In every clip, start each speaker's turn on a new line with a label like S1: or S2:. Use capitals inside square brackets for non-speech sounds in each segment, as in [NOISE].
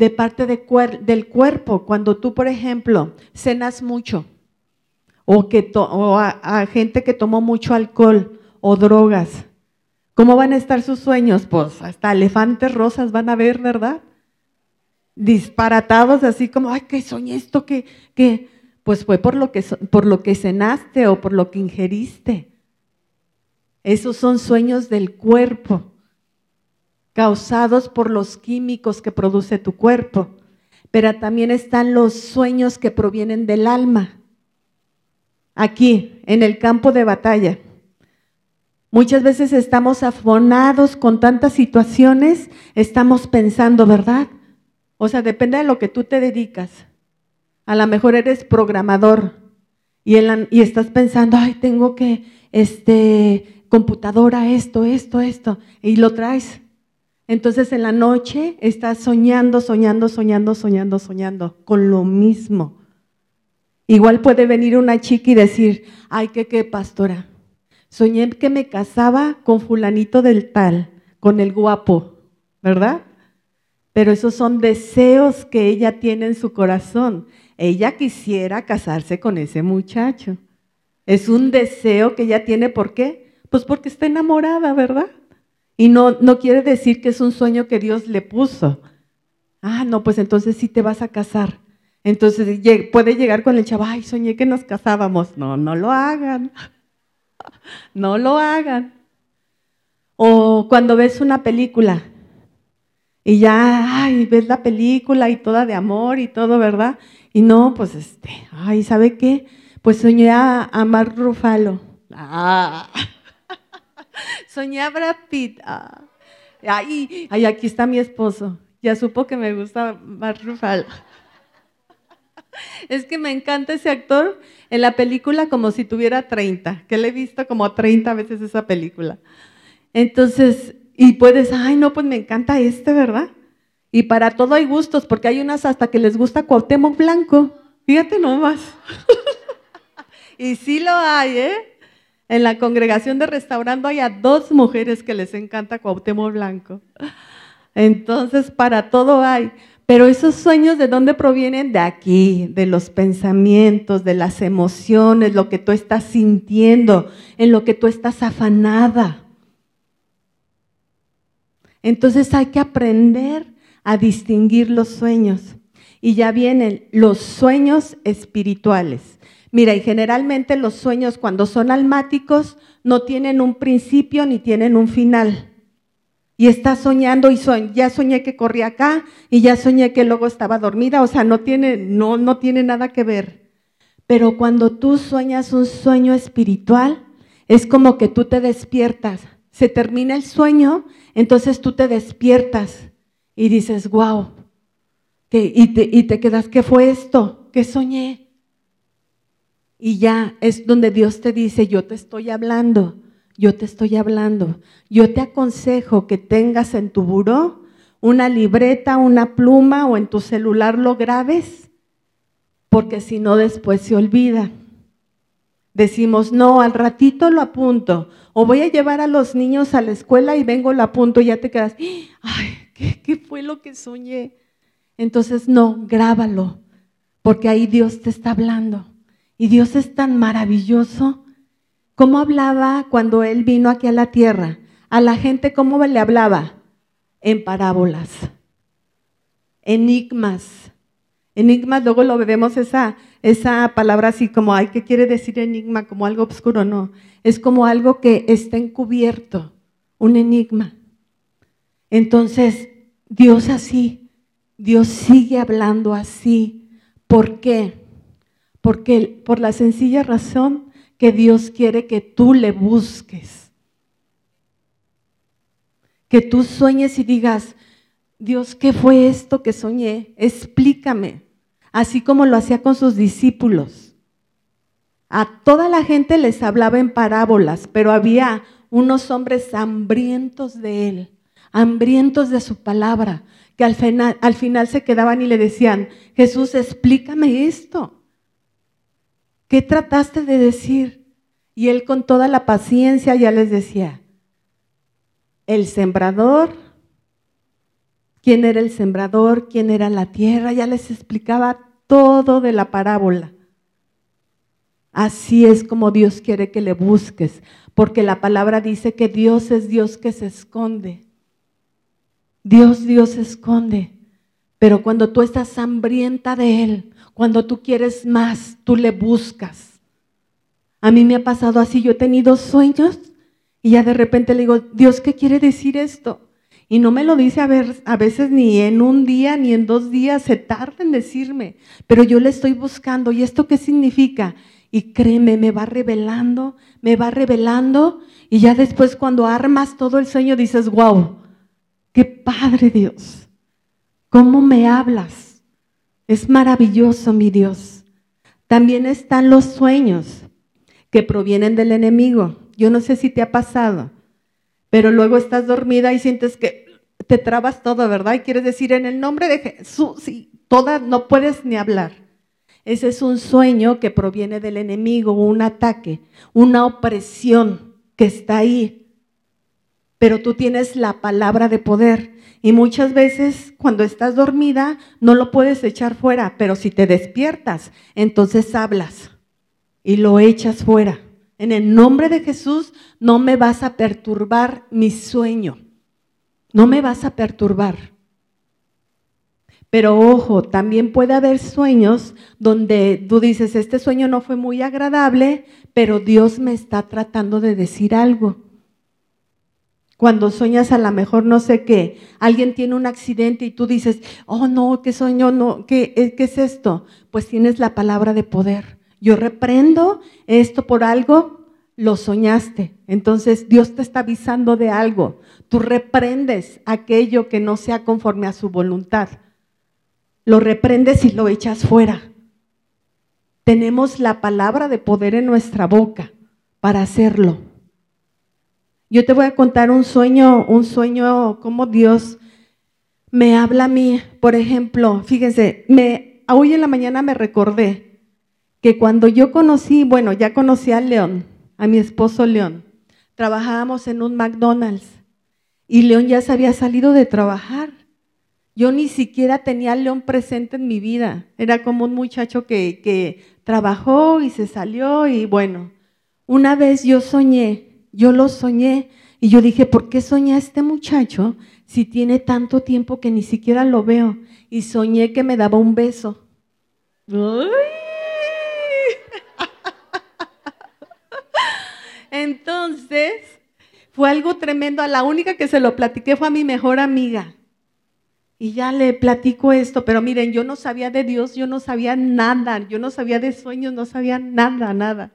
S1: de parte del cuerpo. Cuando tú, por ejemplo, cenas mucho o, que a, gente que tomó mucho alcohol o drogas, ¿cómo van a estar sus sueños? Pues hasta elefantes rosas van a ver, ¿verdad? Disparatados así como, ay, ¿qué soñé esto? ¿Qué, qué? Pues fue por lo, que, por lo que cenaste o por lo que ingeriste. Esos son sueños del cuerpo causados por los químicos que produce tu cuerpo, pero también están los sueños que provienen del alma. Aquí, en el campo de batalla. Muchas veces estamos afonados con tantas situaciones, estamos pensando, ¿verdad? O sea, depende de lo que tú te dedicas. A lo mejor eres programador y, y estás pensando, ay, tengo que, este, computadora, esto, esto, esto, y lo traes. Entonces en la noche estás soñando, soñando, soñando, soñando, soñando con lo mismo. Igual puede venir una chica y decir, ay, qué qué, pastora. Soñé que me casaba con fulanito del tal, con el guapo, ¿verdad? Pero esos son deseos que ella tiene en su corazón. Ella quisiera casarse con ese muchacho. Es un deseo que ella tiene, ¿por qué? Pues porque está enamorada, ¿verdad? Y no, no quiere decir que es un sueño que Dios le puso. Ah, no, pues entonces sí te vas a casar. Entonces puede llegar con el chavo, ay, soñé que nos casábamos. No, no lo hagan. [LAUGHS] No lo hagan. O cuando ves una película y ya, ay, ves la película y toda de amor y todo, ¿verdad? Y no, pues este, ay, ¿sabe qué? Pues soñé a, a Mar Rufalo. Ah. Soñé a Brad Pitt. Ah. Ay, ay, aquí está mi esposo. Ya supo que me gusta Mark Ruffalo. Es que me encanta ese actor en la película como si tuviera 30, que le he visto como 30 veces esa película. Entonces, y puedes, ay, no, pues me encanta este, ¿verdad? Y para todo hay gustos, porque hay unas hasta que les gusta Cuauhtémoc Blanco. Fíjate nomás. [LAUGHS] y sí lo hay, ¿eh? En la congregación de Restaurando hay a dos mujeres que les encanta Cuauhtémoc Blanco. Entonces, para todo hay. Pero esos sueños, ¿de dónde provienen? De aquí, de los pensamientos, de las emociones, lo que tú estás sintiendo, en lo que tú estás afanada. Entonces hay que aprender a distinguir los sueños. Y ya vienen los sueños espirituales. Mira, y generalmente los sueños cuando son almáticos no tienen un principio ni tienen un final. Y estás soñando y ya soñé que corría acá y ya soñé que luego estaba dormida, o sea, no tiene, no, no tiene nada que ver. Pero cuando tú sueñas un sueño espiritual, es como que tú te despiertas. Se termina el sueño, entonces tú te despiertas y dices, wow, y, te, y te quedas, ¿qué fue esto? ¿Qué soñé? Y ya es donde Dios te dice, yo te estoy hablando, yo te estoy hablando. Yo te aconsejo que tengas en tu buró una libreta, una pluma o en tu celular lo grabes, porque si no después se olvida. Decimos, no, al ratito lo apunto, o voy a llevar a los niños a la escuela y vengo, lo apunto, y ya te quedas, ay, ¿qué, qué fue lo que soñé? Entonces, no, grábalo, porque ahí Dios te está hablando. Y Dios es tan maravilloso. ¿Cómo hablaba cuando Él vino aquí a la tierra? A la gente, ¿cómo le hablaba? En parábolas, enigmas. Enigmas, luego lo vemos esa, esa palabra así como, ay, ¿qué quiere decir enigma? Como algo oscuro, no. Es como algo que está encubierto, un enigma. Entonces, Dios así, Dios sigue hablando así. ¿Por qué? Porque por la sencilla razón que Dios quiere que tú le busques. Que tú sueñes y digas, Dios, ¿qué fue esto que soñé? Explícame. Así como lo hacía con sus discípulos. A toda la gente les hablaba en parábolas, pero había unos hombres hambrientos de él, hambrientos de su palabra, que al final, al final se quedaban y le decían, Jesús, explícame esto. ¿Qué trataste de decir? Y él con toda la paciencia ya les decía, el sembrador quién era el sembrador, quién era la tierra, ya les explicaba todo de la parábola. Así es como Dios quiere que le busques, porque la palabra dice que Dios es Dios que se esconde. Dios, Dios se esconde. Pero cuando tú estás hambrienta de Él, cuando tú quieres más, tú le buscas. A mí me ha pasado así, yo he tenido sueños y ya de repente le digo, Dios, ¿qué quiere decir esto? Y no me lo dice a, a veces ni en un día ni en dos días, se tarda en decirme, pero yo le estoy buscando. ¿Y esto qué significa? Y créeme, me va revelando, me va revelando. Y ya después cuando armas todo el sueño dices, wow, qué padre Dios. ¿Cómo me hablas? Es maravilloso, mi Dios. También están los sueños que provienen del enemigo. Yo no sé si te ha pasado, pero luego estás dormida y sientes que te trabas todo, ¿verdad? Y quieres decir en el nombre de Jesús, y toda, no puedes ni hablar. Ese es un sueño que proviene del enemigo, un ataque, una opresión que está ahí. Pero tú tienes la palabra de poder. Y muchas veces cuando estás dormida no lo puedes echar fuera, pero si te despiertas, entonces hablas y lo echas fuera. En el nombre de Jesús no me vas a perturbar mi sueño. No me vas a perturbar. Pero ojo, también puede haber sueños donde tú dices, este sueño no fue muy agradable, pero Dios me está tratando de decir algo. Cuando sueñas a lo mejor no sé qué, alguien tiene un accidente y tú dices, oh no, qué sueño, no, ¿qué, eh, qué es esto? Pues tienes la palabra de poder. Yo reprendo esto por algo, lo soñaste. Entonces Dios te está avisando de algo. Tú reprendes aquello que no sea conforme a su voluntad lo reprendes y lo echas fuera. Tenemos la palabra de poder en nuestra boca para hacerlo. Yo te voy a contar un sueño, un sueño como Dios me habla a mí. Por ejemplo, fíjense, me, hoy en la mañana me recordé que cuando yo conocí, bueno, ya conocí a León, a mi esposo León, trabajábamos en un McDonald's y León ya se había salido de trabajar. Yo ni siquiera tenía al león presente en mi vida. Era como un muchacho que trabajó y se salió y bueno, una vez yo soñé, yo lo soñé y yo dije, ¿por qué soñé a este muchacho si tiene tanto tiempo que ni siquiera lo veo? Y soñé que me daba un beso. [LAUGHS] Entonces, fue algo tremendo. A la única que se lo platiqué fue a mi mejor amiga. Y ya le platico esto, pero miren, yo no sabía de Dios, yo no sabía nada, yo no sabía de sueños, no sabía nada, nada.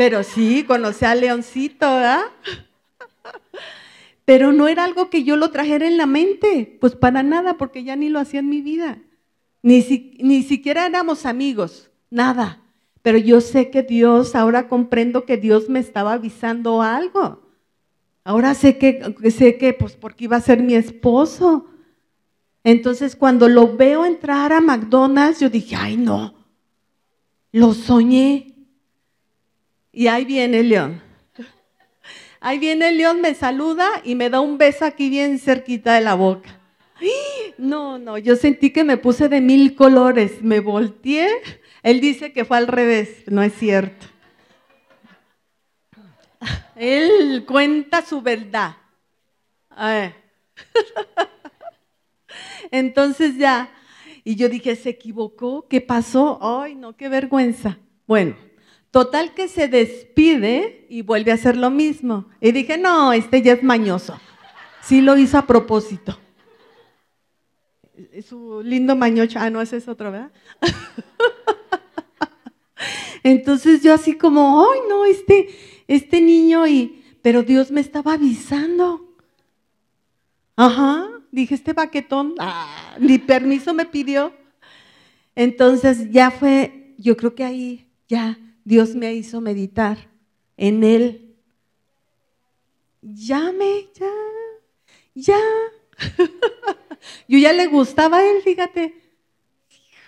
S1: Pero sí, conocí a Leoncito, ¿verdad? Pero no era algo que yo lo trajera en la mente, pues para nada, porque ya ni lo hacía en mi vida. Ni, ni siquiera éramos amigos, nada. Pero yo sé que Dios, ahora comprendo que Dios me estaba avisando algo. Ahora sé que, sé que, pues porque iba a ser mi esposo. Entonces cuando lo veo entrar a McDonald's, yo dije, ay no, lo soñé. Y ahí viene el león. Ahí viene el león, me saluda y me da un beso aquí bien cerquita de la boca. No, no, yo sentí que me puse de mil colores, me volteé. Él dice que fue al revés, no es cierto. Él cuenta su verdad. [LAUGHS] Entonces ya, y yo dije, ¿se equivocó? ¿Qué pasó? Ay, no, qué vergüenza. Bueno, total que se despide y vuelve a hacer lo mismo. Y dije, no, este ya es mañoso. Sí lo hizo a propósito. Su lindo mañocho, ah, no, ese es otro, ¿verdad? [LAUGHS] Entonces yo así como, ay, no, este, este niño y, pero Dios me estaba avisando. Ajá, dije, este baquetón, ah, ni permiso me pidió. Entonces ya fue, yo creo que ahí ya Dios me hizo meditar en Él. Llame, ya, ya. [LAUGHS] yo ya le gustaba a Él, fíjate.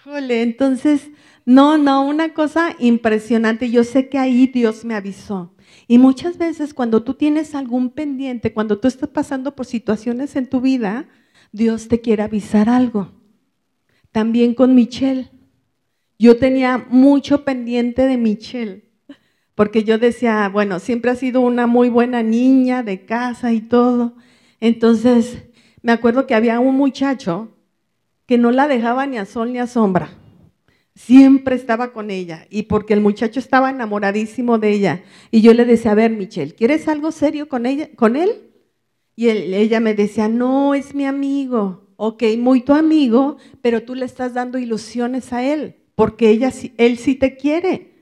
S1: Híjole, entonces, no, no, una cosa impresionante. Yo sé que ahí Dios me avisó. Y muchas veces cuando tú tienes algún pendiente, cuando tú estás pasando por situaciones en tu vida, Dios te quiere avisar algo. También con Michelle. Yo tenía mucho pendiente de Michelle, porque yo decía, bueno, siempre ha sido una muy buena niña de casa y todo. Entonces, me acuerdo que había un muchacho que no la dejaba ni a sol ni a sombra. Siempre estaba con ella y porque el muchacho estaba enamoradísimo de ella. Y yo le decía, a ver, Michelle, ¿quieres algo serio con, ella, con él? Y ella me decía, no, es mi amigo. Ok, muy tu amigo, pero tú le estás dando ilusiones a él porque ella, él sí te quiere.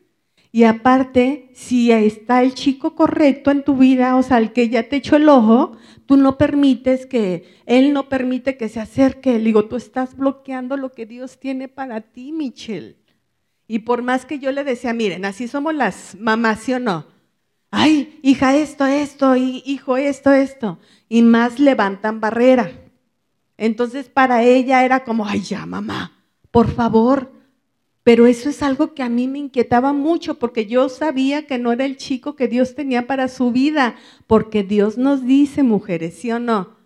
S1: Y aparte, si está el chico correcto en tu vida, o sea, el que ya te echó el ojo, tú no permites que, él no permite que se acerque. Le digo, tú estás bloqueando lo que Dios tiene para ti, Michelle. Y por más que yo le decía, miren, así somos las mamás, ¿sí o no? Ay, hija, esto, esto, hijo, esto, esto. Y más levantan barrera. Entonces para ella era como, ay, ya, mamá, por favor, pero eso es algo que a mí me inquietaba mucho porque yo sabía que no era el chico que Dios tenía para su vida, porque Dios nos dice, mujeres, ¿sí o no?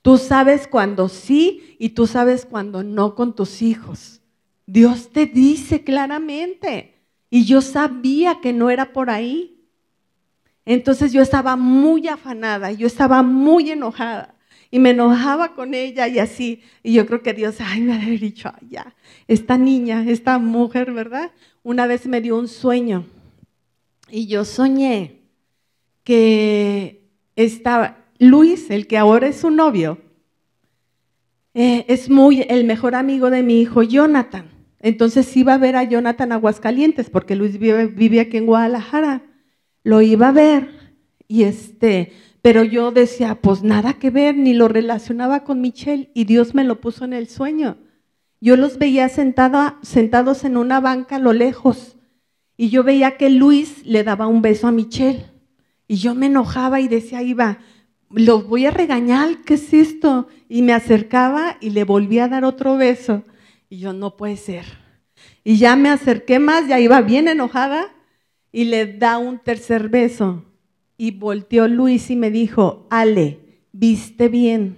S1: Tú sabes cuando sí y tú sabes cuando no con tus hijos. Dios te dice claramente. Y yo sabía que no era por ahí. Entonces yo estaba muy afanada, yo estaba muy enojada y me enojaba con ella y así. Y yo creo que Dios, ay, me había dicho, ay, ya, esta niña, esta mujer, ¿verdad? Una vez me dio un sueño y yo soñé que estaba Luis, el que ahora es su novio, eh, es muy el mejor amigo de mi hijo Jonathan. Entonces iba a ver a Jonathan Aguascalientes, porque Luis vive, vive aquí en Guadalajara. Lo iba a ver y este, pero yo decía, pues nada que ver, ni lo relacionaba con Michelle y Dios me lo puso en el sueño. Yo los veía sentados en una banca a lo lejos y yo veía que Luis le daba un beso a Michelle y yo me enojaba y decía, iba, los voy a regañar, ¿qué es esto? Y me acercaba y le volví a dar otro beso y yo no puede ser. Y ya me acerqué más, ya iba bien enojada y le da un tercer beso. Y volteó Luis y me dijo, Ale, viste bien,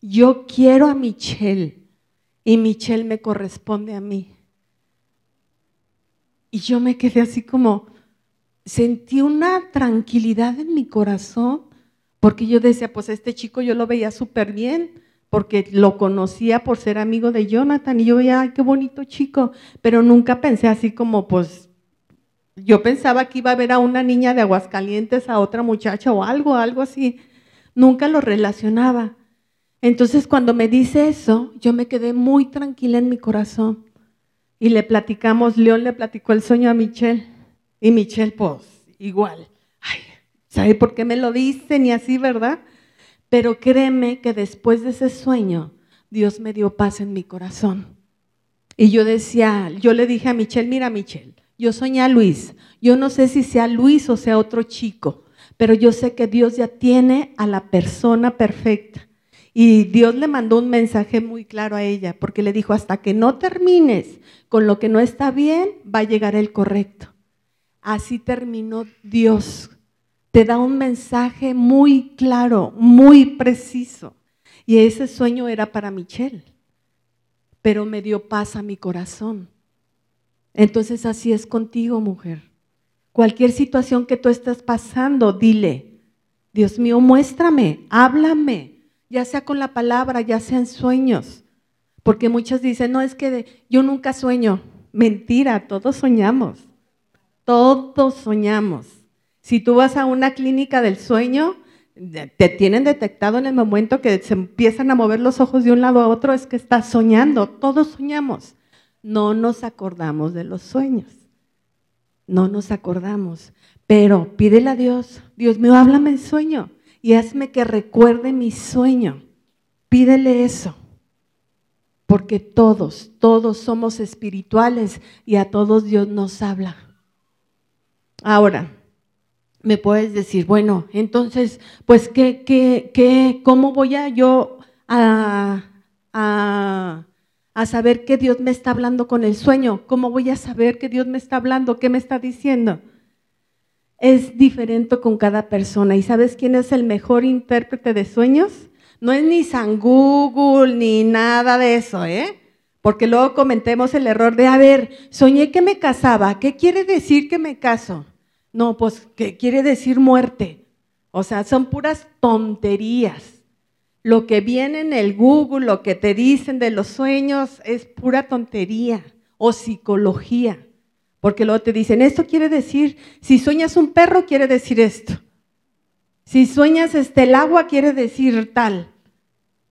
S1: yo quiero a Michelle y Michelle me corresponde a mí. Y yo me quedé así como, sentí una tranquilidad en mi corazón, porque yo decía, pues este chico yo lo veía súper bien, porque lo conocía por ser amigo de Jonathan, y yo veía, ay, qué bonito chico, pero nunca pensé así como, pues yo pensaba que iba a ver a una niña de Aguascalientes, a otra muchacha o algo, algo así. Nunca lo relacionaba. Entonces cuando me dice eso, yo me quedé muy tranquila en mi corazón. Y le platicamos, León le platicó el sueño a Michelle. Y Michelle, pues, igual. Ay, ¿sabe por qué me lo dicen y así, verdad? Pero créeme que después de ese sueño, Dios me dio paz en mi corazón. Y yo decía, yo le dije a Michelle, mira Michelle, yo soñé a Luis. Yo no sé si sea Luis o sea otro chico, pero yo sé que Dios ya tiene a la persona perfecta. Y Dios le mandó un mensaje muy claro a ella, porque le dijo, hasta que no termines con lo que no está bien, va a llegar el correcto. Así terminó Dios. Te da un mensaje muy claro, muy preciso. Y ese sueño era para Michelle, pero me dio paz a mi corazón entonces así es contigo, mujer. Cualquier situación que tú estés pasando, dile, Dios mío, muéstrame, háblame, ya sea con la palabra, ya sea en sueños. Porque muchos dicen, no, es que yo nunca sueño. Mentira, todos soñamos. Todos soñamos. Si tú vas a una clínica del sueño, te tienen detectado en el momento que se empiezan a mover los ojos de un lado a otro, es que estás soñando. Todos soñamos no nos acordamos de los sueños. No nos acordamos. Pero pídele a Dios, Dios mío, háblame en sueño y hazme que recuerde mi sueño. Pídele eso. Porque todos, todos somos espirituales y a todos Dios nos habla. Ahora, me puedes decir, bueno, entonces, pues, ¿qué, qué, qué, ¿cómo voy a yo a, a a saber que Dios me está hablando con el sueño. ¿Cómo voy a saber que Dios me está hablando? ¿Qué me está diciendo? Es diferente con cada persona. ¿Y sabes quién es el mejor intérprete de sueños? No es ni San Google ni nada de eso, ¿eh? Porque luego comentemos el error de, a ver, soñé que me casaba. ¿Qué quiere decir que me caso? No, pues, ¿qué quiere decir muerte? O sea, son puras tonterías. Lo que viene en el Google, lo que te dicen de los sueños, es pura tontería o psicología. Porque luego te dicen, esto quiere decir, si sueñas un perro, quiere decir esto. Si sueñas este, el agua, quiere decir tal.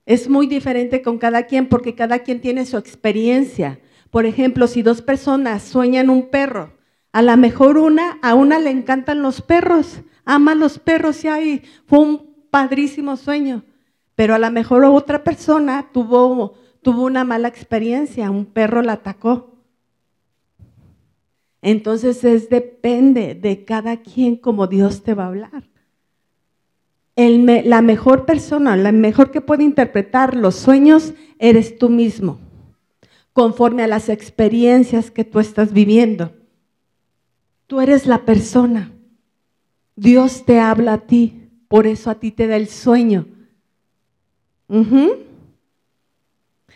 S1: Es muy diferente con cada quien porque cada quien tiene su experiencia. Por ejemplo, si dos personas sueñan un perro, a lo mejor una, a una le encantan los perros, ama los perros y ahí fue un padrísimo sueño. Pero a lo mejor otra persona tuvo, tuvo una mala experiencia, un perro la atacó. Entonces es depende de cada quien como Dios te va a hablar. la mejor persona, la mejor que puede interpretar los sueños eres tú mismo, conforme a las experiencias que tú estás viviendo. Tú eres la persona. Dios te habla a ti, por eso a ti te da el sueño.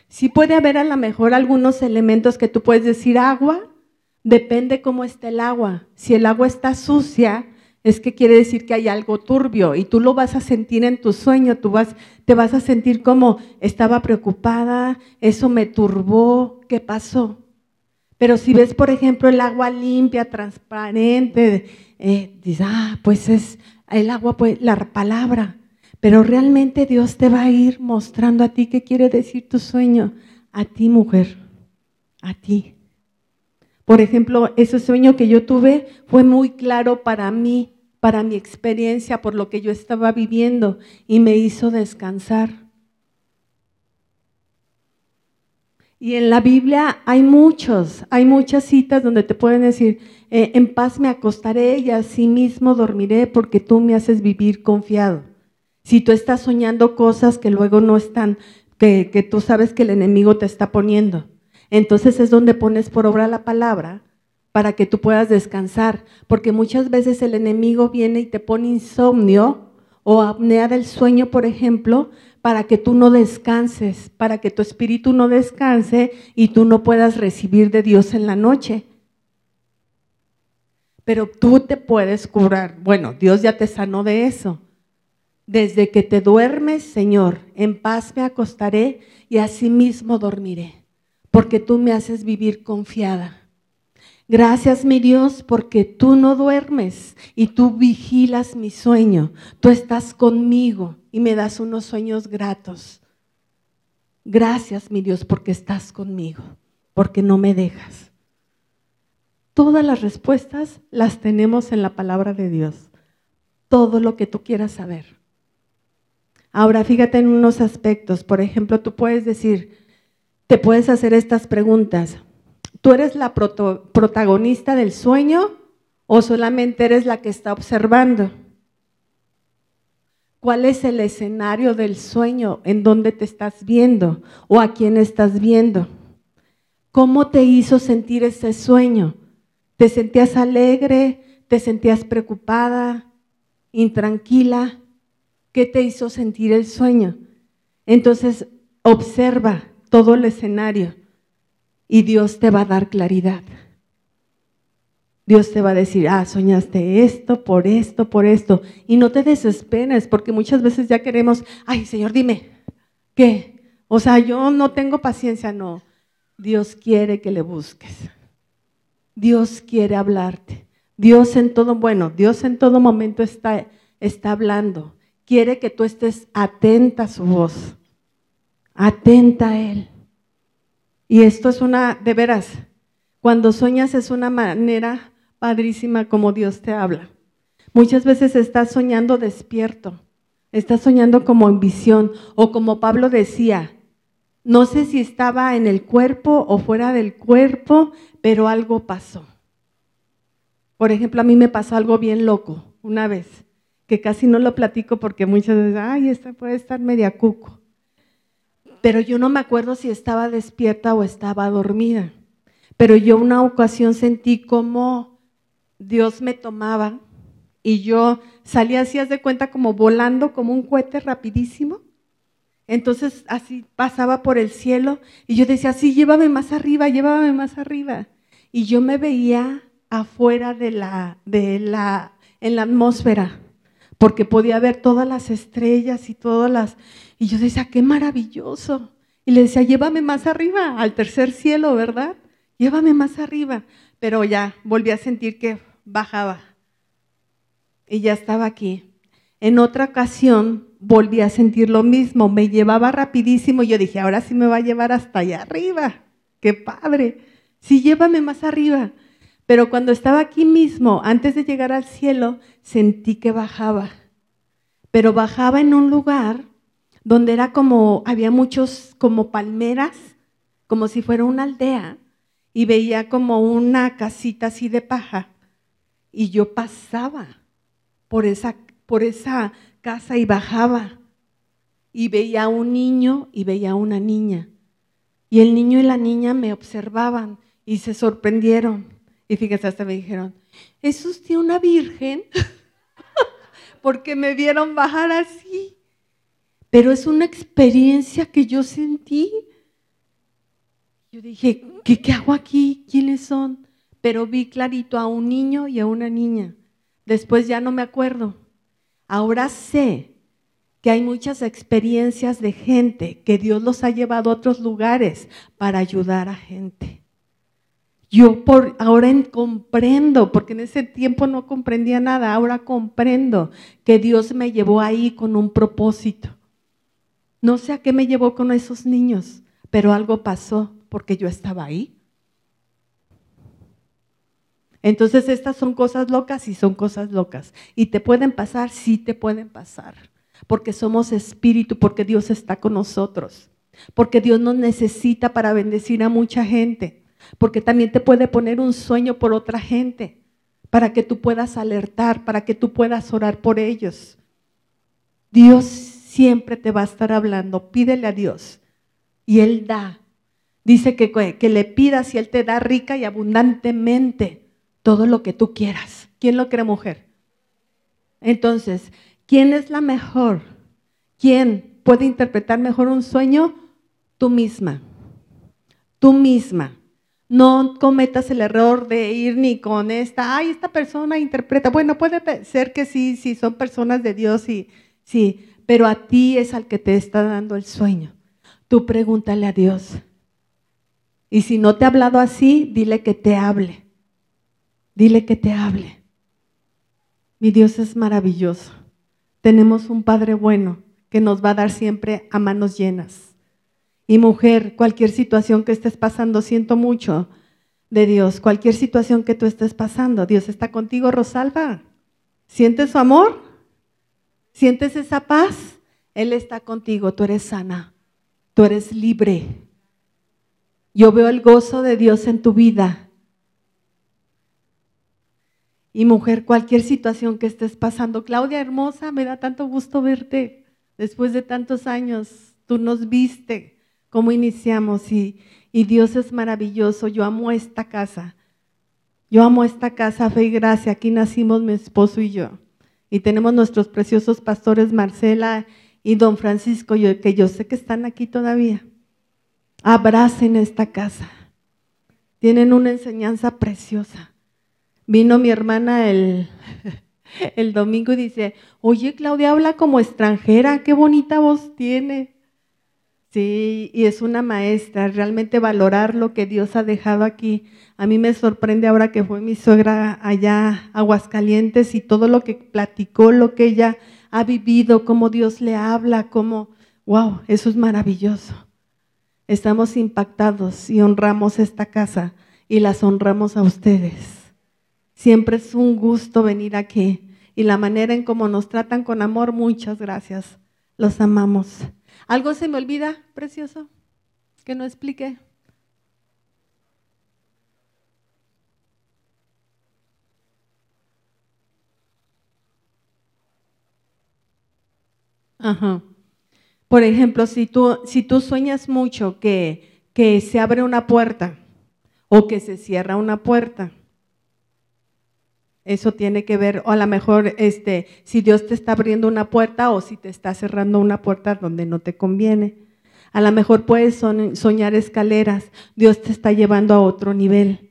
S1: Sí puede haber a lo mejor algunos elementos que tú puedes decir agua, depende cómo está el agua. Si el agua está sucia, es que quiere decir que hay algo turbio y tú lo vas a sentir en tu sueño, tú vas, te vas a sentir como estaba preocupada, eso me turbó, ¿qué pasó? Pero si ves, por ejemplo, el agua limpia, transparente, eh, dices, ah, pues es el agua, pues la palabra. Pero realmente Dios te va a ir mostrando a ti qué quiere decir tu sueño. A ti, mujer, a ti. Por ejemplo, ese sueño que yo tuve fue muy claro para mí, para mi experiencia, por lo que yo estaba viviendo y me hizo descansar. Y en la Biblia hay muchos, hay muchas citas donde te pueden decir, eh, en paz me acostaré y así mismo dormiré porque tú me haces vivir confiado. Si tú estás soñando cosas que luego no están, que, tú sabes que el enemigo te está poniendo, entonces es donde pones por obra la palabra para que tú puedas descansar, porque muchas veces el enemigo viene y te pone insomnio o apnea del sueño, por ejemplo, para que tú no descanses, para que tu espíritu no descanse y tú no puedas recibir de Dios en la noche. Pero tú te puedes curar. Bueno, Dios ya te sanó de eso. Desde que te duermes, Señor, en paz me acostaré y asimismo dormiré, porque tú me haces vivir confiada. Gracias, mi Dios, porque tú no duermes y tú vigilas mi sueño. Tú estás conmigo y me das unos sueños gratos. Gracias, mi Dios, porque estás conmigo, porque no me dejas. Todas las respuestas las tenemos en la palabra de Dios. Todo lo que tú quieras saber. Ahora, fíjate en unos aspectos. Por ejemplo, tú puedes decir, te puedes hacer estas preguntas. ¿Tú eres la protagonista del sueño o solamente eres la que está observando? ¿Cuál es el escenario del sueño? ¿En dónde te estás viendo? ¿O a quién estás viendo? ¿Cómo te hizo sentir ese sueño? ¿Te sentías alegre? ¿Te sentías preocupada? ¿Intranquila? ¿Qué te hizo sentir el sueño? Entonces, observa todo el escenario y Dios te va a dar claridad. Dios te va a decir, ah, soñaste esto, por esto, por esto. Y no te desesperes, porque muchas veces ya queremos, ay, Señor, dime, ¿qué? O sea, yo no tengo paciencia, no. Dios quiere que le busques. Dios quiere hablarte. Dios en todo, bueno, Dios en todo momento está, está hablando. Quiere que tú estés atenta a su voz, atenta a Él. Y esto es una, de veras, cuando sueñas es una manera padrísima como Dios te habla. Muchas veces estás soñando despierto, estás soñando como en visión o como Pablo decía, no sé si estaba en el cuerpo o fuera del cuerpo, pero algo pasó. Por ejemplo, a mí me pasó algo bien loco una vez, que casi no lo platico porque muchas veces, ay, esta puede estar media cuco pero yo no me acuerdo si estaba despierta o estaba dormida. Pero yo una ocasión sentí como Dios me tomaba y yo salía así, de cuenta, como volando como un cohete rapidísimo Entonces así pasaba por el cielo y yo decía, sí, llévame más arriba, llévame más arriba. Y yo me veía afuera de la, de la, en la atmósfera, porque podía ver todas las estrellas y todas las... Y yo decía, qué maravilloso. Y le decía, llévame más arriba, al tercer cielo, ¿verdad? Llévame más arriba. Pero ya volví a sentir que bajaba. Y ya estaba aquí. En otra ocasión volví a sentir lo mismo, me llevaba rapidísimo. Yo dije, ahora sí me va a llevar hasta allá arriba. Qué padre. Sí, llévame más arriba. Pero cuando estaba aquí mismo, antes de llegar al cielo, sentí que bajaba. Pero bajaba en un lugar donde era como, había muchos como palmeras, como si fuera una aldea, y veía como una casita así de paja. Y yo pasaba por esa, por esa casa y bajaba. Y veía un niño y veía una niña. Y el niño y la niña me observaban y se sorprendieron. Y fíjense, hasta me dijeron, ¿es usted una virgen? [LAUGHS] Porque me vieron bajar así. Pero es una experiencia que yo sentí. Yo dije, ¿qué, ¿qué hago aquí? ¿Quiénes son? Pero vi clarito a un niño y a una niña. Después ya no me acuerdo. Ahora sé que hay muchas experiencias de gente que Dios los ha llevado a otros lugares para ayudar a gente. Yo por ahora comprendo, porque en ese tiempo no comprendía nada, ahora comprendo que Dios me llevó ahí con un propósito. No sé a qué me llevó con esos niños, pero algo pasó porque yo estaba ahí. Entonces estas son cosas locas y son cosas locas. Y te pueden pasar, sí te pueden pasar. Porque somos espíritu, porque Dios está con nosotros. Porque Dios nos necesita para bendecir a mucha gente. Porque también te puede poner un sueño por otra gente. Para que tú puedas alertar, para que tú puedas orar por ellos. Dios siempre te va a estar hablando. Pídele a Dios. Y Él da. Dice que, que le pidas y Él te da rica y abundantemente todo lo que tú quieras. ¿Quién lo cree mujer? Entonces, ¿quién es la mejor? ¿Quién puede interpretar mejor un sueño? Tú misma. Tú misma. No cometas el error de ir ni con esta, ay, esta persona interpreta. Bueno, puede ser que sí, sí, son personas de Dios sí, pero a ti es al que te está dando el sueño. Tú pregúntale a Dios. Y si no te ha hablado así, dile que te hable. Dile que te hable. Mi Dios es maravilloso. Tenemos un Padre bueno que nos va a dar siempre a manos llenas. Y mujer, cualquier situación que estés pasando, siento mucho de Dios. Cualquier situación que tú estés pasando, Dios está contigo, Rosalba. ¿Sientes su amor? ¿Sientes esa paz? Él está contigo, tú eres sana, tú eres libre. Yo veo el gozo de Dios en tu vida. Y mujer, cualquier situación que estés pasando, Claudia hermosa, me da tanto gusto verte después de tantos años. Tú nos viste cómo iniciamos y, y Dios es maravilloso. Yo amo esta casa. Yo amo esta casa, fe y gracia. Aquí nacimos mi esposo y yo. Y tenemos nuestros preciosos pastores Marcela y don Francisco, que yo sé que están aquí todavía. Abracen esta casa. Tienen una enseñanza preciosa. Vino mi hermana el, [LAUGHS] el domingo y dice, oye Claudia habla como extranjera, qué bonita voz tiene. Sí, y es una maestra, realmente valorar lo que Dios ha dejado aquí. A mí me sorprende ahora que fue mi suegra allá, Aguascalientes, y todo lo que platicó, lo que ella ha vivido, cómo Dios le habla, cómo, wow, eso es maravilloso. Estamos impactados y honramos esta casa y las honramos a ustedes. Siempre es un gusto venir aquí. Y la manera en cómo nos tratan con amor, muchas gracias. Los amamos. ¿Algo se me olvida, precioso? Que no explique. Ajá. Por ejemplo, si tú, si tú sueñas mucho que se abre una puerta o que se cierra una puerta, Eso tiene que ver, o a lo mejor este, si Dios te está abriendo una puerta o si te está cerrando una puerta donde no te conviene. A lo mejor puedes soñar escaleras, Dios te está llevando a otro nivel.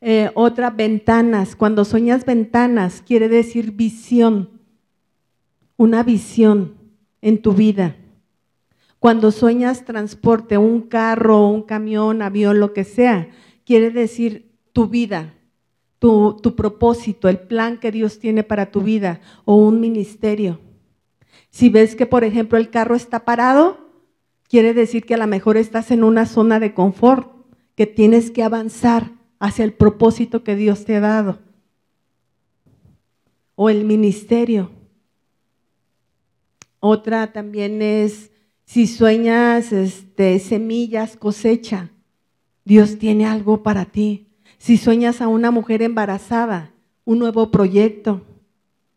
S1: Eh, otra, ventanas. Cuando sueñas ventanas, quiere decir visión, una visión en tu vida. Cuando sueñas transporte, un carro, un camión, avión, lo que sea, quiere decir tu vida, tu, tu propósito, el plan que Dios tiene para tu vida o un ministerio. Si ves que, por ejemplo, el carro está parado, quiere decir que a lo mejor estás en una zona de confort, que tienes que avanzar hacia el propósito que Dios te ha dado. O el ministerio. Otra también es si sueñas este, semillas, cosecha, Dios tiene algo para ti. Si sueñas a una mujer embarazada, un nuevo proyecto.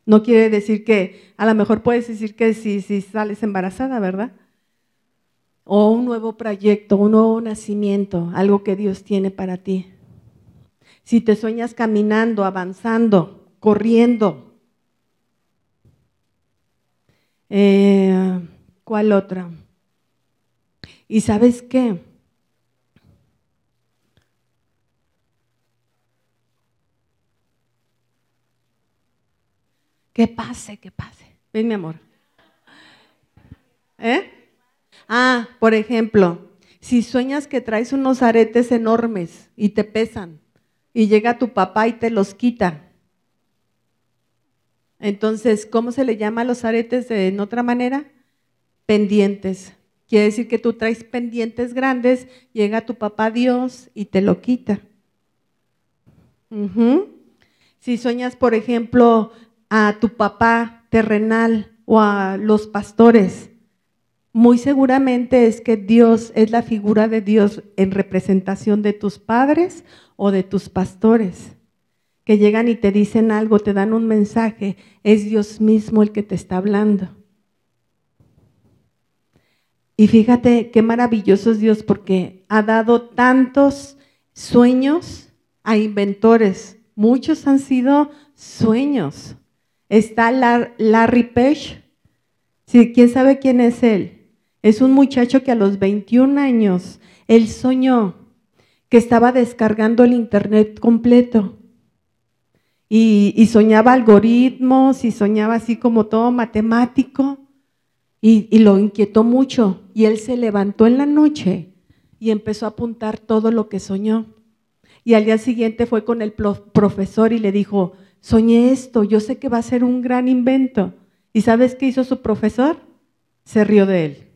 S1: No quiere decir que, a lo mejor puedes decir que si, si sales embarazada, ¿verdad? O un nuevo proyecto, un nuevo nacimiento, algo que Dios tiene para ti. Si te sueñas caminando, avanzando, corriendo. Eh, ¿Cuál otra? ¿Y sabes qué? Que pase, que pase. Ven, mi amor. ¿Eh? Ah, por ejemplo, si sueñas que traes unos aretes enormes y te pesan, y llega tu papá y te los quita. Entonces, ¿cómo se le llama a los aretes de, en otra manera? Pendientes. Quiere decir que tú traes pendientes grandes, llega tu papá Dios y te lo quita. Si sueñas, por ejemplo, a tu papá terrenal o a los pastores, muy seguramente es que Dios es la figura de Dios en representación de tus padres o de tus pastores, que llegan y te dicen algo, te dan un mensaje, es Dios mismo el que te está hablando. Y fíjate qué maravilloso es Dios porque ha dado tantos sueños a inventores. Muchos han sido sueños. Está Larry Page. ¿Quién sabe quién es él? Es un muchacho que a los 21 años, él soñó que estaba descargando el Internet completo. Y soñaba algoritmos y soñaba así como todo matemático. Y, lo inquietó mucho. Y él se levantó en la noche y empezó a apuntar todo lo que soñó. Y al día siguiente fue con el profesor y le dijo, soñé esto, yo sé que va a ser un gran invento. ¿Y sabes qué hizo su profesor? Se rió de él.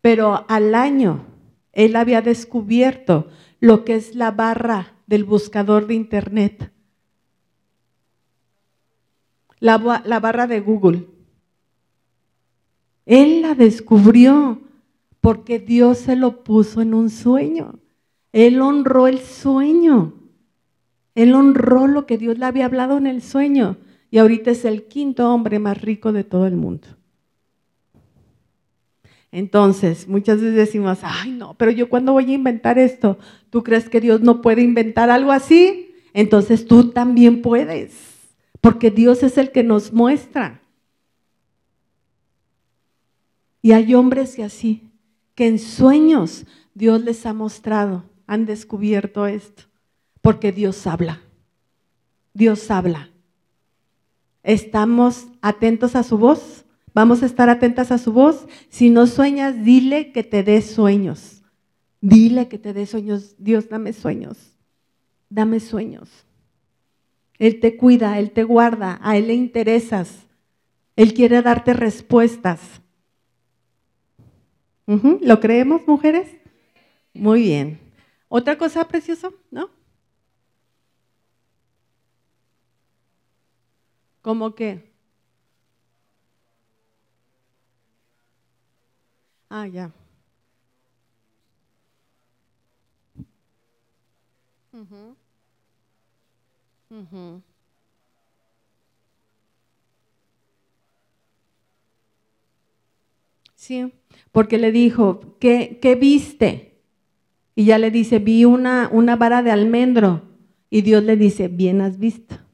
S1: Pero al año, él había descubierto lo que es la barra del buscador de Internet. La, la barra de Google. Él la descubrió porque Dios se lo puso en un sueño. Él honró el sueño. Él honró lo que Dios le había hablado en el sueño. Y ahorita es el quinto hombre más rico de todo el mundo. Entonces, muchas veces decimos, ay no, pero yo cuando voy a inventar esto, ¿tú crees que Dios no puede inventar algo así? Entonces tú también puedes, porque Dios es el que nos muestra. Y hay hombres y así, que en sueños Dios les ha mostrado, han descubierto esto, porque Dios habla. Dios habla. ¿Estamos atentos a su voz? ¿Vamos a estar atentas a su voz? Si no sueñas, dile que te dé sueños. Dile que te dé sueños. Dios, dame sueños. Dame sueños. Él te cuida, Él te guarda, a Él le interesas. Él quiere darte respuestas. ¿Lo creemos, mujeres? Muy bien. ¿Otra cosa preciosa? ¿No? ¿Cómo qué? Ah, ya. Sí, porque le dijo, ¿qué, qué viste? Y ya le dice, vi una, una vara de almendro. Y Dios le dice, bien has visto.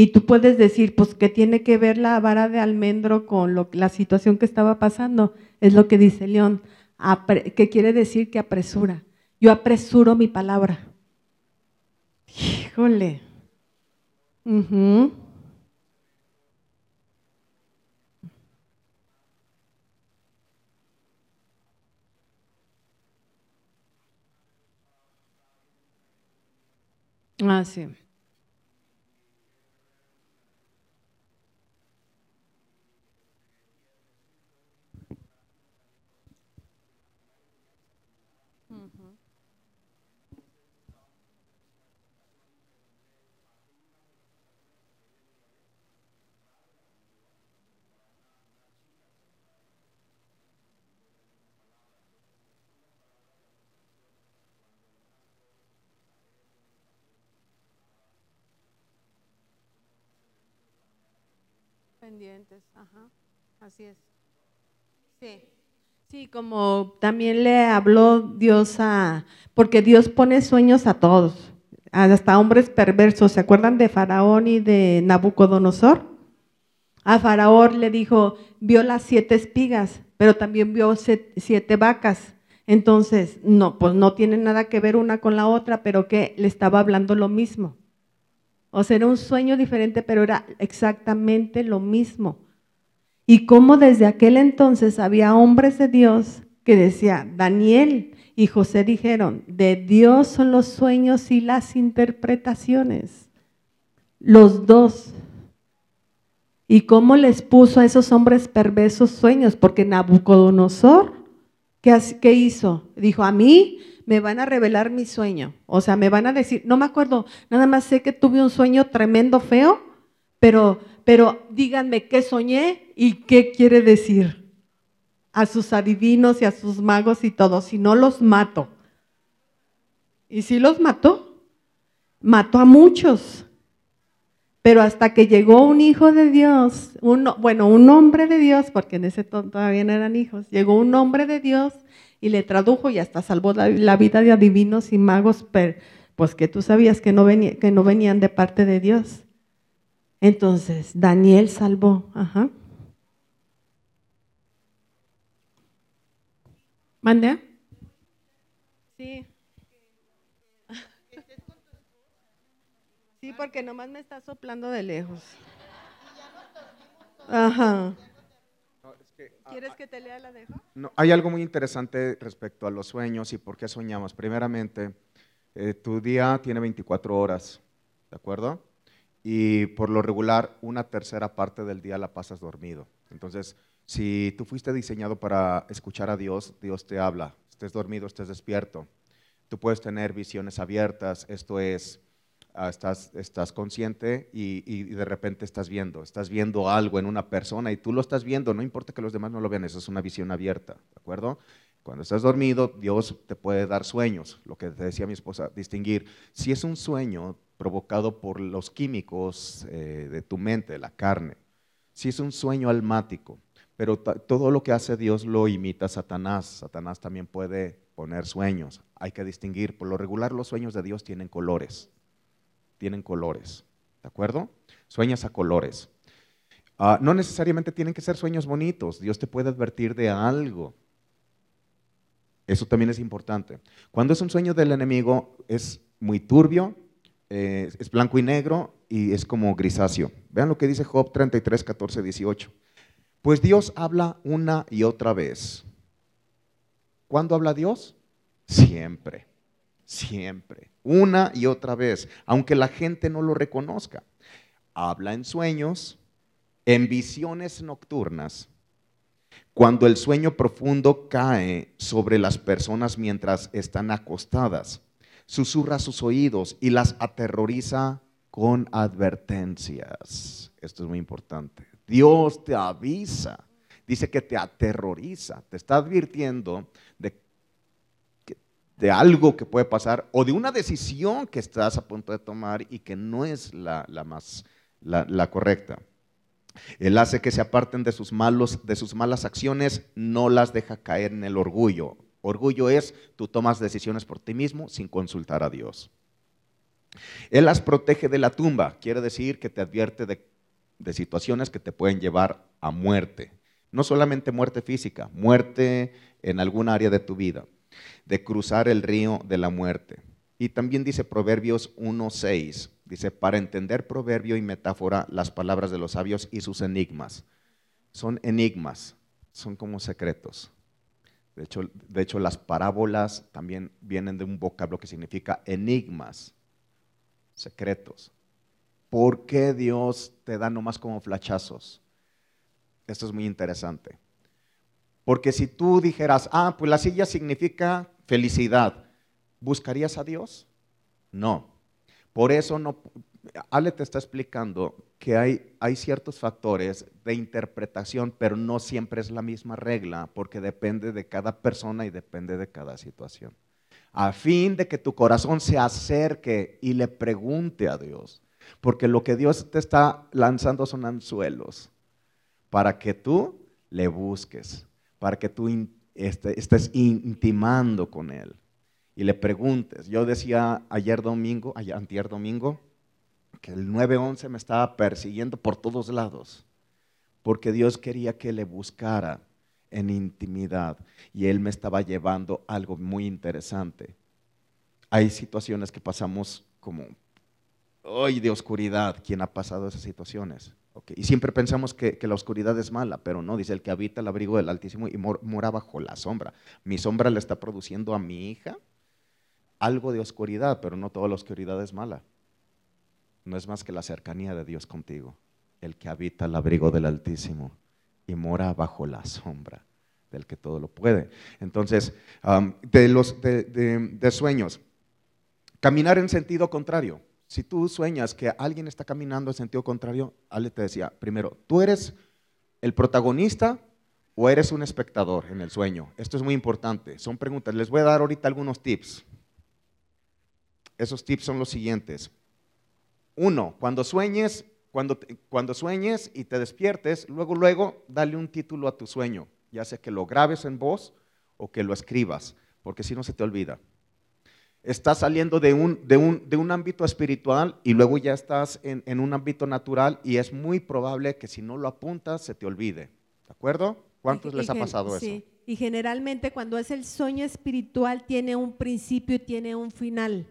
S1: Y tú puedes decir, pues, ¿qué tiene que ver la vara de almendro con lo, la situación que estaba pasando? Es lo que dice León, que quiere decir que apresura. Yo apresuro mi palabra. Híjole. Ah, sí. Así es. Sí. Sí, como también le habló Dios a, porque Dios pone sueños a todos, hasta hombres perversos. ¿Se acuerdan de Faraón y de Nabucodonosor? A Faraón le dijo, vio las siete espigas, pero también vio siete vacas. Entonces, no, pues no tiene nada que ver una con la otra, pero que le estaba hablando lo mismo. O sea, era un sueño diferente, pero era exactamente lo mismo. Y cómo desde aquel entonces había hombres de Dios que decía, Daniel y José dijeron, de Dios son los sueños y las interpretaciones. Los dos. Y cómo les puso a esos hombres perversos sueños, porque Nabucodonosor, ¿qué, qué hizo? Dijo, a mí me van a revelar mi sueño. O sea, me van a decir, no me acuerdo, nada más sé que tuve un sueño tremendo feo, pero, pero díganme qué soñé y qué quiere decir a sus adivinos y a sus magos y todo, si no los mato. Y si los mató, mató a muchos. Pero hasta que llegó un hijo de Dios, bueno, un hombre de Dios, porque en ese todavía no eran hijos, llegó un hombre de Dios y le tradujo y hasta salvó la, vida de adivinos y magos, pues que tú sabías que no, que no venían de parte de Dios. Entonces, Daniel salvó. Ajá. ¿Mande? Sí. Sí, porque nomás me está soplando de lejos. Ajá. ¿Quieres que te lea la dejo?
S2: No, hay algo muy interesante respecto a los sueños y por qué soñamos. Primeramente, eh, tu día tiene 24 horas, ¿de acuerdo? Y por lo regular, una tercera parte del día la pasas dormido. Entonces, si tú fuiste diseñado para escuchar a Dios, Dios te habla. Estés dormido, estés despierto. Tú puedes tener visiones abiertas, esto es, Ah, estás, consciente y, de repente estás viendo, estás viendo algo en una persona y tú lo estás viendo, no importa que los demás no lo vean, eso es una visión abierta, ¿de acuerdo? Cuando estás dormido, Dios te puede dar sueños, lo que decía mi esposa, distinguir si es un sueño provocado por los químicos eh, de tu mente, de la carne, si es un sueño almático, pero todo lo que hace Dios lo imita Satanás. Satanás también puede poner sueños. Hay que distinguir. Por lo regular, los sueños de Dios tienen colores tienen colores, ¿de acuerdo? Sueñas a colores. Ah, no necesariamente tienen que ser sueños bonitos, Dios te puede advertir de algo. Eso también es importante. Cuando es un sueño del enemigo, es muy turbio, eh, es blanco y negro y es como grisáceo. Vean lo que dice Job 33, 14, 18. Pues Dios habla una y otra vez. ¿Cuándo habla Dios? Siempre, siempre una y otra vez, aunque la gente no lo reconozca. Habla en sueños, en visiones nocturnas, cuando el sueño profundo cae sobre las personas mientras están acostadas, susurra sus oídos y las aterroriza con advertencias. Esto es muy importante. Dios te avisa, dice que te aterroriza, te está advirtiendo de de algo que puede pasar o de una decisión que estás a punto de tomar y que no es la, más la, correcta. Él hace que se aparten de sus malos, de sus malas acciones, no las deja caer en el orgullo. Orgullo es tú tomas decisiones por ti mismo sin consultar a Dios. Él las protege de la tumba, quiere decir que te advierte de, de situaciones que te pueden llevar a muerte. No solamente muerte física, muerte en algún área de tu vida, de cruzar el río de la muerte. Y también dice Proverbios 1.6, dice, para entender proverbio y metáfora, las palabras de los sabios y sus enigmas. Son enigmas, son como secretos. De hecho, de hecho, las parábolas también vienen de un vocablo que significa enigmas, secretos. ¿Por qué Dios te da nomás como flachazos? Esto es muy interesante. Porque si tú dijeras, ah, pues la silla significa felicidad, ¿buscarías a Dios? No. Por eso no, Ale te está explicando que hay, hay, ciertos factores de interpretación, pero no siempre es la misma regla, porque depende de cada persona y depende de cada situación. A fin de que tu corazón se acerque y le pregunte a Dios, porque lo que Dios te está lanzando son anzuelos, para que tú le busques, para que tú este, estés intimando con Él y le preguntes. Yo decía ayer domingo, ayer, antier domingo, que el 911 me estaba persiguiendo por todos lados, porque Dios quería que le buscara en intimidad y Él me estaba llevando algo muy interesante. Hay situaciones que pasamos como, hoy de oscuridad, ¿quién ha pasado esas situaciones? Y siempre pensamos que, la oscuridad es mala, pero no, dice el que habita el abrigo del Altísimo y mora bajo la sombra. Mi sombra le está produciendo a mi hija algo de oscuridad, pero no toda la oscuridad es mala no es más que la cercanía de Dios contigo, el que habita el abrigo del Altísimo y mora bajo la sombra del que todo lo puede. Entonces, de, los, de, sueños, caminar en sentido contrario. Si tú sueñas que alguien está caminando en sentido contrario, Ale te decía, primero, ¿tú eres el protagonista o eres un espectador en el sueño? Esto es muy importante. Son preguntas. Les voy a dar ahorita algunos tips. Esos tips son los siguientes. Uno, cuando sueñes, cuando, cuando sueñes y te despiertes, luego, luego, dale un título a tu sueño, ya sea que lo grabes en voz o que lo escribas, porque si no se te olvida. Estás saliendo de un, de un, de un ámbito espiritual y luego ya estás en, en, un ámbito natural y es muy probable que si no lo apuntas se te olvide. ¿De acuerdo? ¿Cuántos les ha pasado eso? Sí,
S1: y generalmente cuando es el sueño espiritual tiene un principio y tiene un final.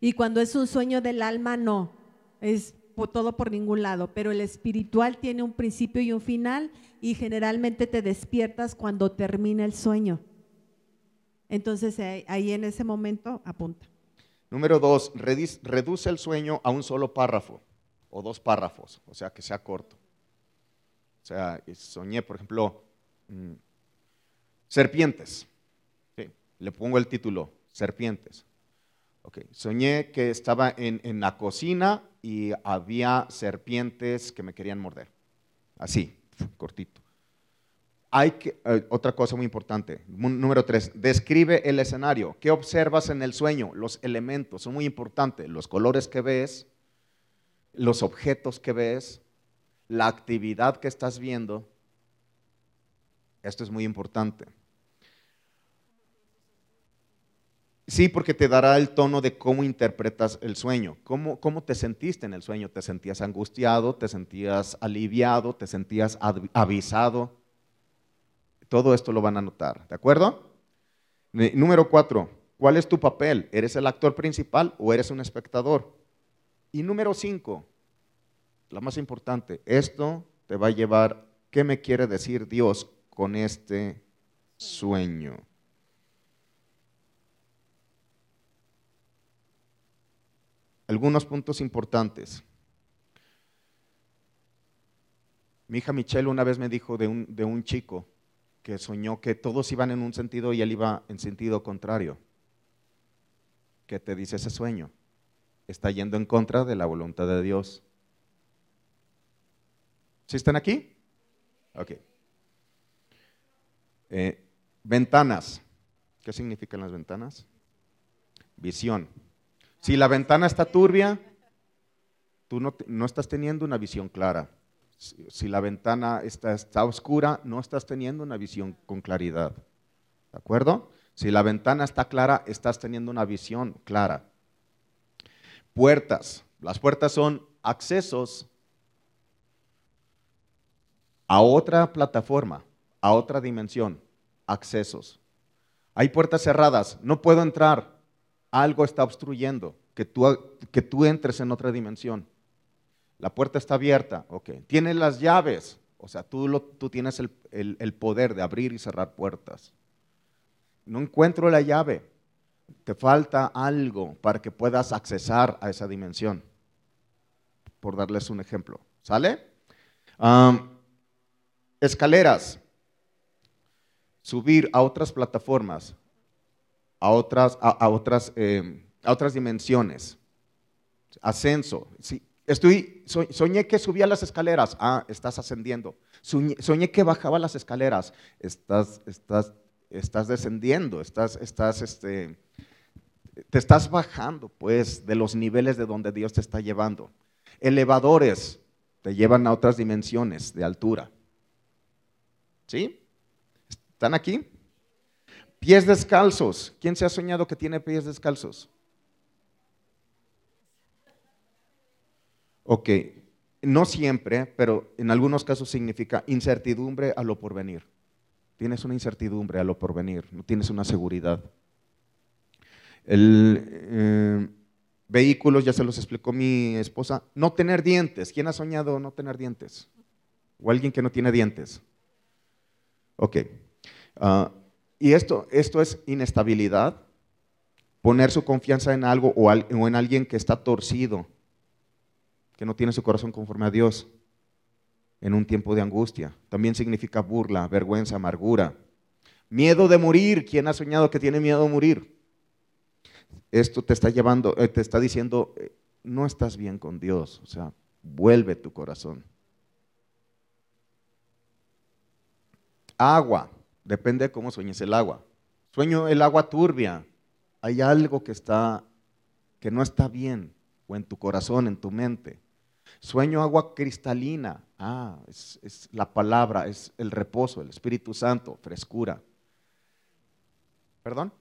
S1: Y cuando es un sueño del alma, no. Es todo por ningún lado. Pero el espiritual tiene un principio y un final y generalmente te despiertas cuando termina el sueño. Entonces ahí en ese momento apunta.
S2: Número dos, reduce el sueño a un solo párrafo o dos párrafos, o sea, que sea corto. O sea, soñé, por ejemplo, mm, serpientes. Le pongo el título, serpientes. Soñé que estaba en, la cocina y había serpientes que me querían morder. Así, cortito. Hay eh, otra cosa muy importante. Número tres, describe el escenario. ¿Qué observas en el sueño? Los elementos son muy importantes. Los colores que ves, los objetos que ves, la actividad que estás viendo. Esto es muy importante. Sí, porque te dará el tono de cómo interpretas el sueño, cómo, cómo te sentiste en el sueño. ¿Te sentías angustiado? ¿Te sentías aliviado? ¿Te sentías avisado? Todo esto lo van a notar, ¿de acuerdo? Número cuatro, ¿cuál es tu papel? ¿Eres el actor principal o eres un espectador? Y número cinco, la más importante, esto te va a llevar, ¿qué me quiere decir Dios con este sueño? algunos puntos importantes. Mi hija Michelle una vez me dijo de un, de un chico que soñó que todos iban en un sentido y él iba en sentido contrario. ¿Qué te dice ese sueño? Está yendo en contra de la voluntad de Dios. ¿Sí están aquí? Ok. Eh, ventanas. ¿Qué significan las ventanas? Visión. Si la ventana está turbia, tú no, estás teniendo una visión clara. Si, la ventana está, está, oscura, no estás teniendo una visión con claridad. ¿De acuerdo? Si la ventana está clara, estás teniendo una visión clara. Puertas. Las puertas son accesos a otra plataforma, a otra dimensión, accesos. Hay puertas cerradas, no puedo entrar, algo está obstruyendo que tú, que tú entres en otra dimensión. La puerta está abierta, ok. Tienes las llaves, o sea, tú, lo, tú tienes el, el poder de abrir y cerrar puertas. No encuentro la llave, te falta algo para que puedas accesar a esa dimensión, por darles un ejemplo. ¿Sale? escaleras, subir a otras plataformas, a otras, a, otras, em, a otras dimensiones, ascenso. Estoy, soñé que subía las escaleras, ah, estás ascendiendo. Soñé, que bajaba las escaleras, estás, estás, estás descendiendo, estás, estás, este, te estás bajando, pues, de los niveles de donde Dios te está llevando. Elevadores te llevan a otras dimensiones de altura. ¿Sí? ¿Están aquí? Pies descalzos. ¿Quién se ha soñado que tiene pies descalzos? Ok, no siempre, pero en algunos casos significa incertidumbre a lo porvenir. Tienes una incertidumbre a lo porvenir, no tienes una seguridad. El, eh, vehículos, ya se los explicó mi esposa, no tener dientes. ¿Quién ha soñado no tener dientes? ¿O alguien que no tiene dientes? Ok. Ah, y esto, esto es inestabilidad, poner su confianza en algo o, o en alguien que está torcido, que no tiene su corazón conforme a Dios en un tiempo de angustia. También significa burla, vergüenza, amargura. Miedo de morir. ¿Quién ha soñado que tiene miedo de morir? Esto te está llevando, eh, te está diciendo, eh, no estás bien con Dios. O sea, vuelve tu corazón. Agua, depende de cómo sueñes el agua. Sueño el agua turbia. Hay algo que está, que no está bien, o en tu corazón, en tu mente. Sueño agua cristalina. Ah, es, la palabra, es el reposo, el Espíritu Santo, frescura. ¿Perdón?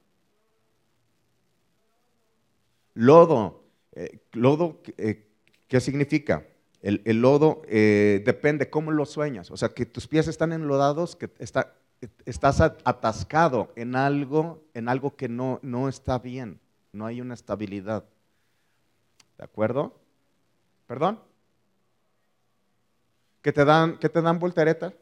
S2: Lodo. Eh, lodo, eh, ¿qué significa? El, lodo eh, depende cómo lo sueñas. O sea, que tus pies están enlodados, que está, estás atascado en algo, en algo que no, no está bien. No hay una estabilidad. ¿De acuerdo? ¿Perdón? ¿Que te dan, te dan voltereta?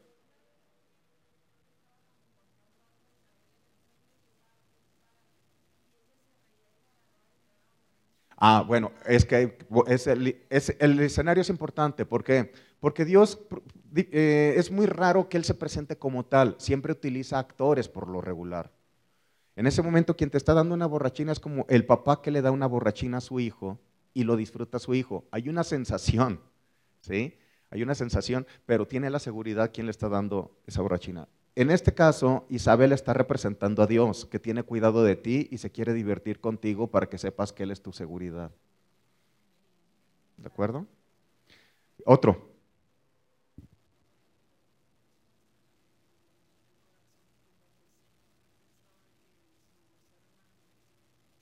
S2: Ah, bueno, es que es el, escenario es importante. ¿Por qué? Porque Dios eh, es muy raro que Él se presente como tal. Siempre utiliza actores por lo regular. En ese momento quien te está dando una borrachina es como el papá que le da una borrachina a su hijo y lo disfruta su hijo. Hay una sensación, ¿sí? Hay una sensación, pero tiene la seguridad quien le está dando esa borrachina. En este caso, Isabel está representando a Dios, que tiene cuidado de ti y se quiere divertir contigo para que sepas que Él es tu seguridad. ¿De acuerdo? Otro.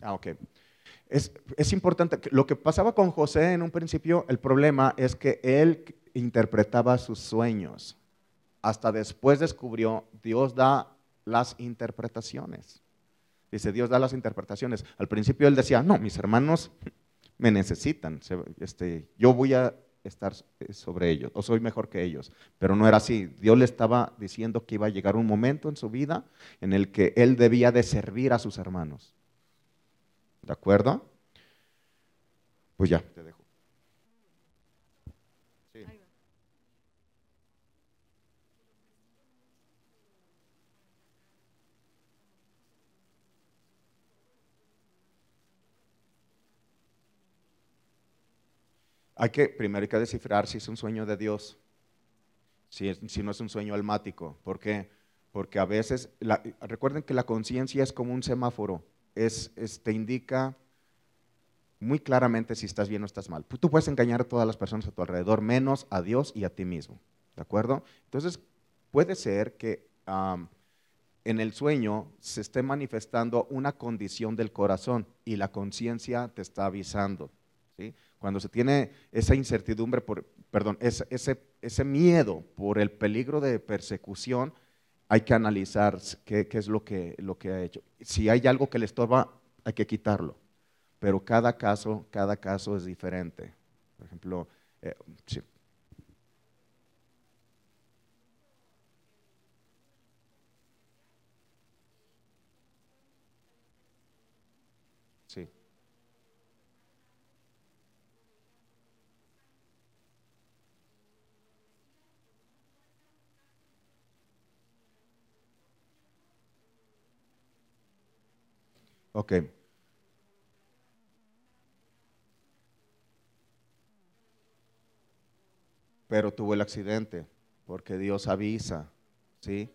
S2: Ah, ok. Es, es, importante, lo que pasaba con José en un principio, el problema es que él interpretaba sus sueños hasta después descubrió, Dios da las interpretaciones. Dice, Dios da las interpretaciones. Al principio él decía, no, mis hermanos me necesitan, este, yo voy a estar sobre ellos, o soy mejor que ellos. Pero no era así. Dios le estaba diciendo que iba a llegar un momento en su vida en el que él debía de servir a sus hermanos. ¿De acuerdo? Pues ya, te dejo. Hay que, primero hay que descifrar si es un sueño de Dios, si, no es un sueño almático. ¿Por qué? Porque a veces, recuerden que la conciencia es como un semáforo, es, te indica muy claramente si estás bien o estás mal. Tú puedes engañar a todas las personas a tu alrededor, menos a Dios y a ti mismo. ¿De acuerdo? Entonces, puede ser que en el sueño se esté manifestando una condición del corazón y la conciencia te está avisando. ¿Sí? Cuando se tiene esa incertidumbre, perdón, ese, ese, ese miedo por el peligro de persecución, hay que analizar qué, qué, es lo que, lo que ha hecho. Si hay algo que le estorba, hay que quitarlo. Pero cada caso, cada caso es diferente. Por ejemplo, eh. Ok. Pero tuvo el accidente, porque Dios avisa, ¿sí?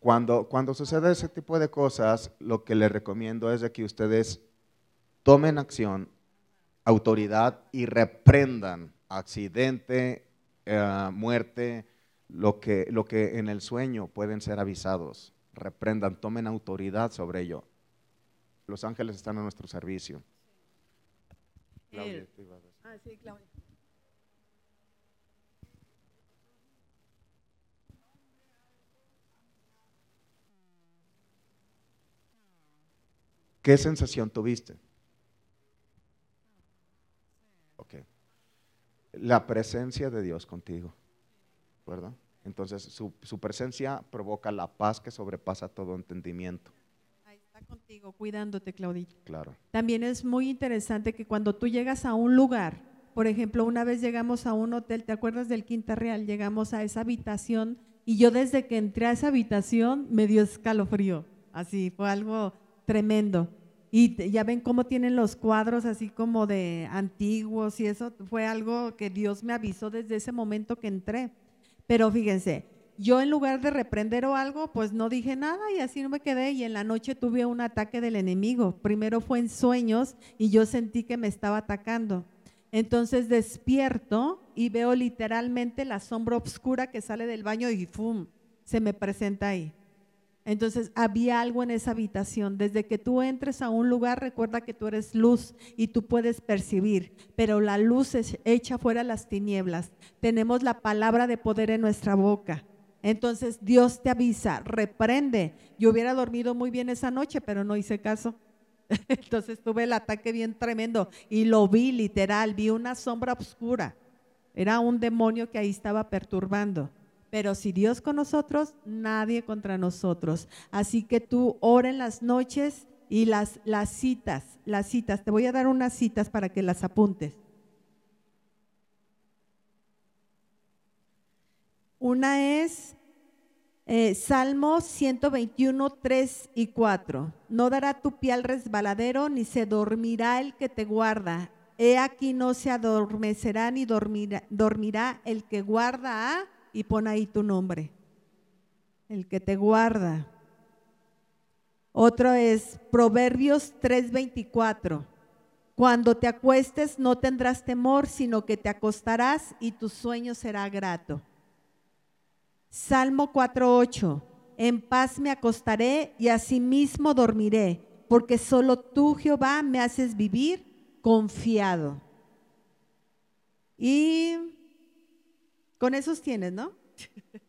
S2: Cuando, cuando sucede ese tipo de cosas, lo que les recomiendo es de que ustedes tomen acción, autoridad y reprendan accidente, eh, muerte, lo que, lo que en el sueño pueden ser avisados. Reprendan, tomen autoridad sobre ello. Los ángeles están a nuestro servicio.
S1: Claudia, ah, sí, Claudia.
S2: ¿Qué sensación tuviste? Ok. La presencia de Dios contigo, ¿verdad? Entonces su, su, presencia provoca la paz que sobrepasa todo entendimiento.
S1: Ahí está contigo, cuidándote, Claudita.
S2: Claro.
S1: También es muy interesante que cuando tú llegas a un lugar, por ejemplo, una vez llegamos a un hotel, ¿te acuerdas del Quinta Real? Llegamos a esa habitación y yo desde que entré a esa habitación me dio escalofrío. Así, fue algo tremendo. Y ya ven cómo tienen los cuadros así como de antiguos y eso fue algo que Dios me avisó desde ese momento que entré. Pero fíjense, yo en lugar de reprender o algo, pues no dije nada y así no me quedé y en la noche tuve un ataque del enemigo. Primero fue en sueños y yo sentí que me estaba atacando. Entonces despierto y veo literalmente la sombra oscura que sale del baño y ¡fum! se me presenta ahí. Entonces había algo en esa habitación. Desde que tú entres a un lugar, recuerda que tú eres luz y tú puedes percibir, pero la luz es echa fuera las tinieblas. Tenemos la palabra de poder en nuestra boca. Entonces Dios te avisa, reprende. Yo hubiera dormido muy bien esa noche, pero no hice caso. [LAUGHS] Entonces tuve el ataque bien tremendo y lo vi literal, vi una sombra oscura. Era un demonio que ahí estaba perturbando. Pero si Dios con nosotros, nadie contra nosotros. Así que tú ora en las noches y las, citas, las citas. Te voy a dar unas citas para que las apuntes. Una es eh, Salmo 121, 3 y 4. No dará tu pie al resbaladero, ni se dormirá el que te guarda. He aquí no se adormecerá ni dormirá, dormirá el que guarda a y pon ahí tu nombre, el que te guarda. Otro es Proverbios 3:24. Cuando te acuestes no tendrás temor, sino que te acostarás y tu sueño será grato. Salmo 4:8. En paz me acostaré y asimismo dormiré, porque solo tú, Jehová, me haces vivir confiado. Y con esos tienes, ¿no? [LAUGHS]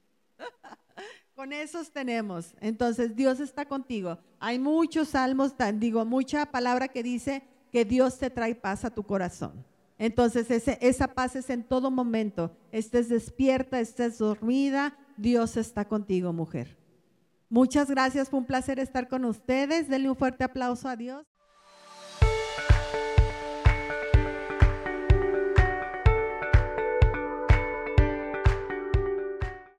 S1: Con esos tenemos. Entonces, Dios está contigo. Hay muchos salmos, digo, mucha palabra que dice que Dios te trae paz a tu corazón. Entonces, esa paz es en todo momento. Estés despierta, estés dormida, Dios está contigo, mujer. Muchas gracias, fue un placer estar con ustedes. Denle un fuerte aplauso a Dios.